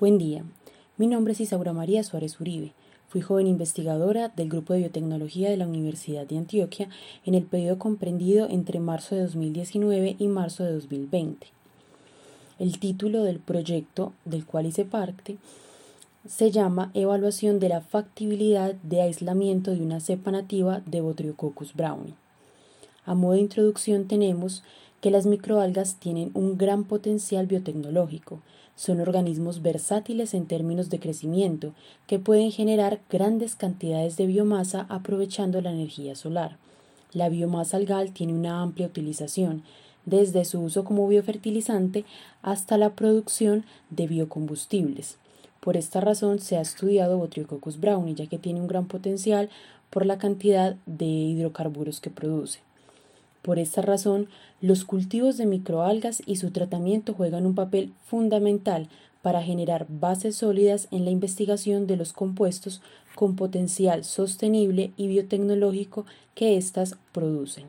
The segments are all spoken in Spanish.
Buen día. Mi nombre es Isaura María Suárez Uribe. Fui joven investigadora del Grupo de Biotecnología de la Universidad de Antioquia en el periodo comprendido entre marzo de 2019 y marzo de 2020. El título del proyecto del cual hice parte se llama Evaluación de la factibilidad de aislamiento de una cepa nativa de Botryococcus brownie. A modo de introducción tenemos que las microalgas tienen un gran potencial biotecnológico, son organismos versátiles en términos de crecimiento, que pueden generar grandes cantidades de biomasa aprovechando la energía solar. La biomasa algal tiene una amplia utilización, desde su uso como biofertilizante hasta la producción de biocombustibles. Por esta razón se ha estudiado Botryococcus brownie, ya que tiene un gran potencial por la cantidad de hidrocarburos que produce. Por esta razón, los cultivos de microalgas y su tratamiento juegan un papel fundamental para generar bases sólidas en la investigación de los compuestos con potencial sostenible y biotecnológico que éstas producen.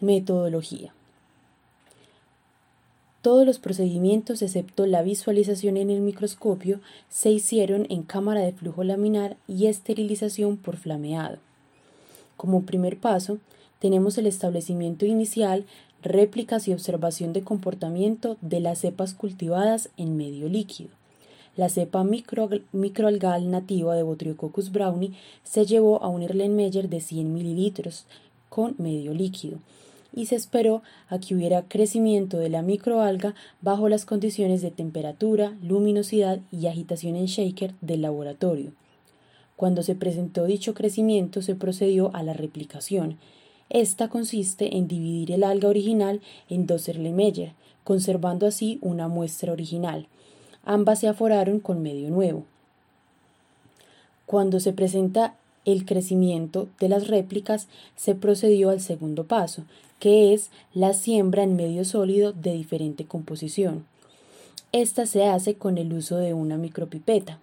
Metodología. Todos los procedimientos, excepto la visualización en el microscopio, se hicieron en cámara de flujo laminar y esterilización por flameado. Como primer paso, tenemos el establecimiento inicial, réplicas y observación de comportamiento de las cepas cultivadas en medio líquido. La cepa microalgal nativa de Botryococcus brownie se llevó a un Erlenmeyer de 100 mililitros con medio líquido y se esperó a que hubiera crecimiento de la microalga bajo las condiciones de temperatura, luminosidad y agitación en shaker del laboratorio. Cuando se presentó dicho crecimiento se procedió a la replicación. Esta consiste en dividir el alga original en dos Erlenmeyer, conservando así una muestra original. Ambas se aforaron con medio nuevo. Cuando se presenta el crecimiento de las réplicas, se procedió al segundo paso, que es la siembra en medio sólido de diferente composición. Esta se hace con el uso de una micropipeta.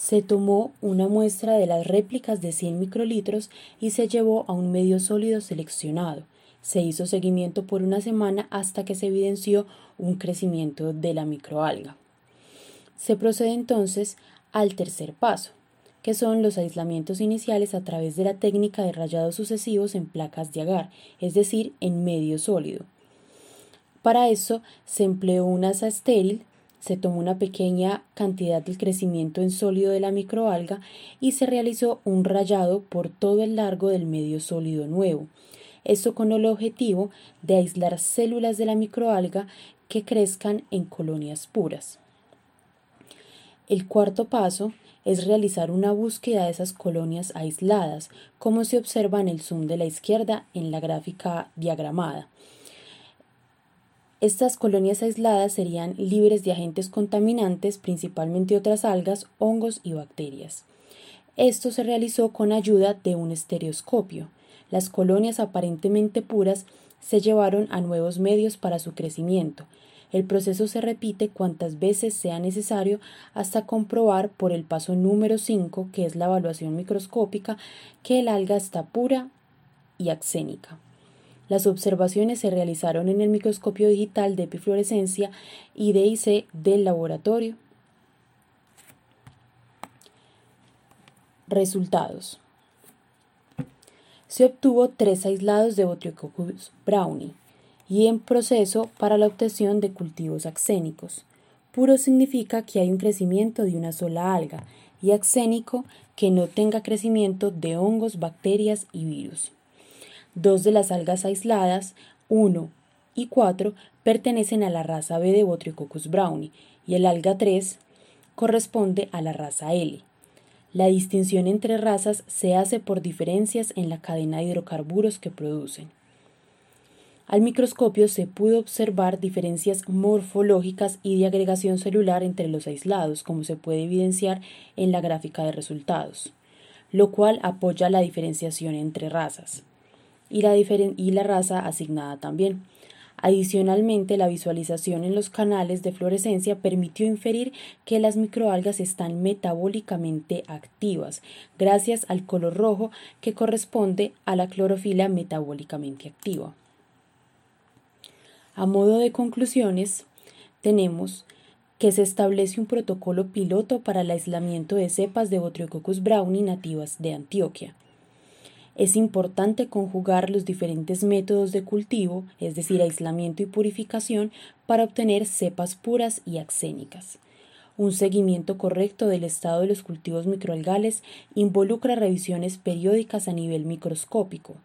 Se tomó una muestra de las réplicas de 100 microlitros y se llevó a un medio sólido seleccionado. Se hizo seguimiento por una semana hasta que se evidenció un crecimiento de la microalga. Se procede entonces al tercer paso, que son los aislamientos iniciales a través de la técnica de rayados sucesivos en placas de agar, es decir, en medio sólido. Para eso se empleó una asa estéril se tomó una pequeña cantidad del crecimiento en sólido de la microalga y se realizó un rayado por todo el largo del medio sólido nuevo. Esto con el objetivo de aislar células de la microalga que crezcan en colonias puras. El cuarto paso es realizar una búsqueda de esas colonias aisladas, como se observa en el zoom de la izquierda en la gráfica diagramada. Estas colonias aisladas serían libres de agentes contaminantes, principalmente otras algas, hongos y bacterias. Esto se realizó con ayuda de un estereoscopio. Las colonias aparentemente puras se llevaron a nuevos medios para su crecimiento. El proceso se repite cuantas veces sea necesario hasta comprobar por el paso número 5, que es la evaluación microscópica, que el alga está pura y axénica. Las observaciones se realizaron en el microscopio digital de epifluorescencia y DIC del laboratorio. Resultados. Se obtuvo tres aislados de Botryococcus brownie y en proceso para la obtención de cultivos axénicos. Puro significa que hay un crecimiento de una sola alga y axénico que no tenga crecimiento de hongos, bacterias y virus. Dos de las algas aisladas, 1 y 4, pertenecen a la raza B de Botryococcus brownie y el alga 3 corresponde a la raza L. La distinción entre razas se hace por diferencias en la cadena de hidrocarburos que producen. Al microscopio se pudo observar diferencias morfológicas y de agregación celular entre los aislados, como se puede evidenciar en la gráfica de resultados, lo cual apoya la diferenciación entre razas y la, raza asignada también. Adicionalmente, la visualización en los canales de fluorescencia permitió inferir que las microalgas están metabólicamente activas, gracias al color rojo que corresponde a la clorofila metabólicamente activa. A modo de conclusiones, tenemos que se establece un protocolo piloto para el aislamiento de cepas de Botryococcus brownie nativas de Antioquia. Es importante conjugar los diferentes métodos de cultivo, es decir, aislamiento y purificación, para obtener cepas puras y axénicas. Un seguimiento correcto del estado de los cultivos microalgales involucra revisiones periódicas a nivel microscópico.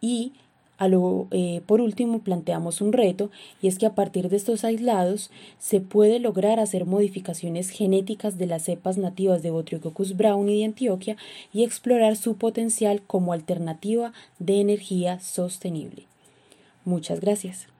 Y eh, por último, planteamos un reto y es que a partir de estos aislados se puede lograr hacer modificaciones genéticas de las cepas nativas de Botryococcus brownie de Antioquia y explorar su potencial como alternativa de energía sostenible. Muchas gracias.